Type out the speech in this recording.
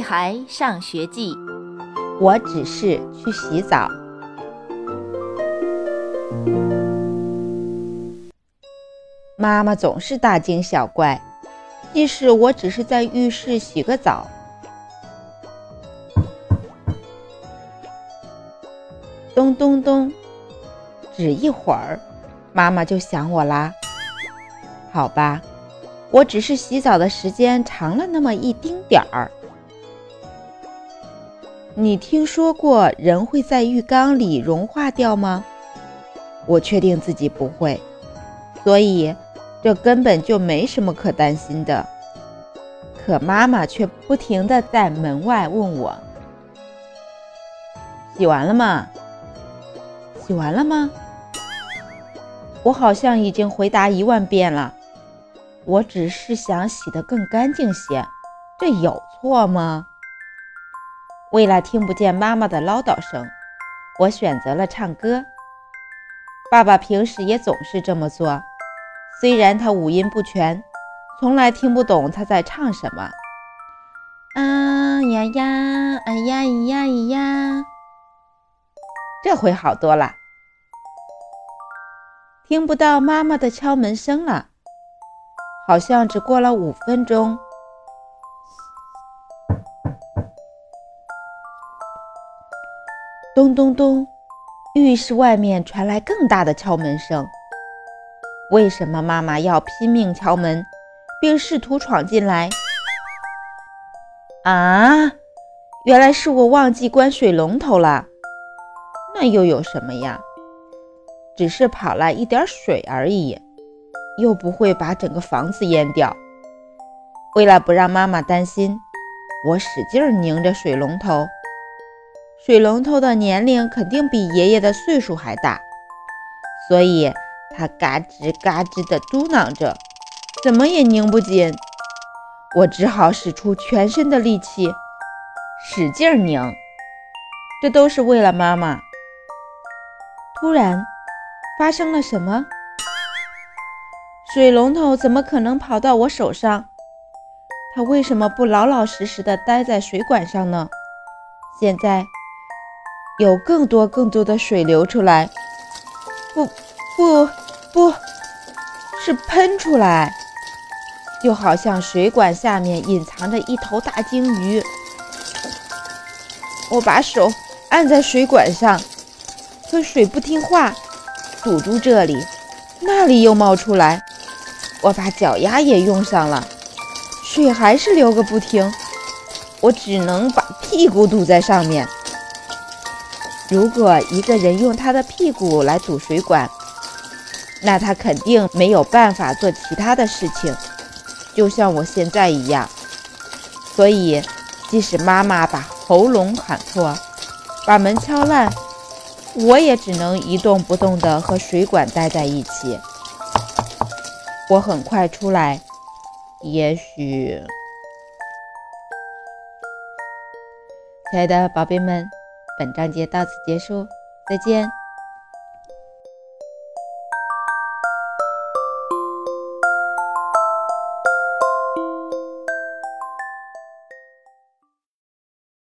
孩上学记》，我只是去洗澡。妈妈总是大惊小怪，即使我只是在浴室洗个澡。咚咚咚，只一会儿，妈妈就想我啦。好吧，我只是洗澡的时间长了那么一丁点儿。你听说过人会在浴缸里融化掉吗？我确定自己不会，所以这根本就没什么可担心的。可妈妈却不停地在门外问我：“洗完了吗？洗完了吗？”我好像已经回答一万遍了。我只是想洗得更干净些，这有错吗？为了听不见妈妈的唠叨声，我选择了唱歌。爸爸平时也总是这么做，虽然他五音不全，从来听不懂他在唱什么。啊呀呀，哎呀咿呀咿呀，这回好多了，听不到妈妈的敲门声了。好像只过了五分钟。咚咚咚，浴室外面传来更大的敲门声。为什么妈妈要拼命敲门，并试图闯进来？啊，原来是我忘记关水龙头了。那又有什么呀？只是跑了一点水而已。又不会把整个房子淹掉。为了不让妈妈担心，我使劲拧着水龙头。水龙头的年龄肯定比爷爷的岁数还大，所以它嘎吱嘎吱地嘟囔着，怎么也拧不紧。我只好使出全身的力气，使劲拧。这都是为了妈妈。突然，发生了什么？水龙头怎么可能跑到我手上？它为什么不老老实实的待在水管上呢？现在有更多更多的水流出来，不不不，是喷出来，就好像水管下面隐藏着一头大鲸鱼。我把手按在水管上，可水不听话，堵住这里，那里又冒出来。我把脚丫也用上了，水还是流个不停。我只能把屁股堵在上面。如果一个人用他的屁股来堵水管，那他肯定没有办法做其他的事情，就像我现在一样。所以，即使妈妈把喉咙喊破，把门敲烂，我也只能一动不动地和水管待在一起。我很快出来，也许，亲爱的宝贝们，本章节到此结束，再见。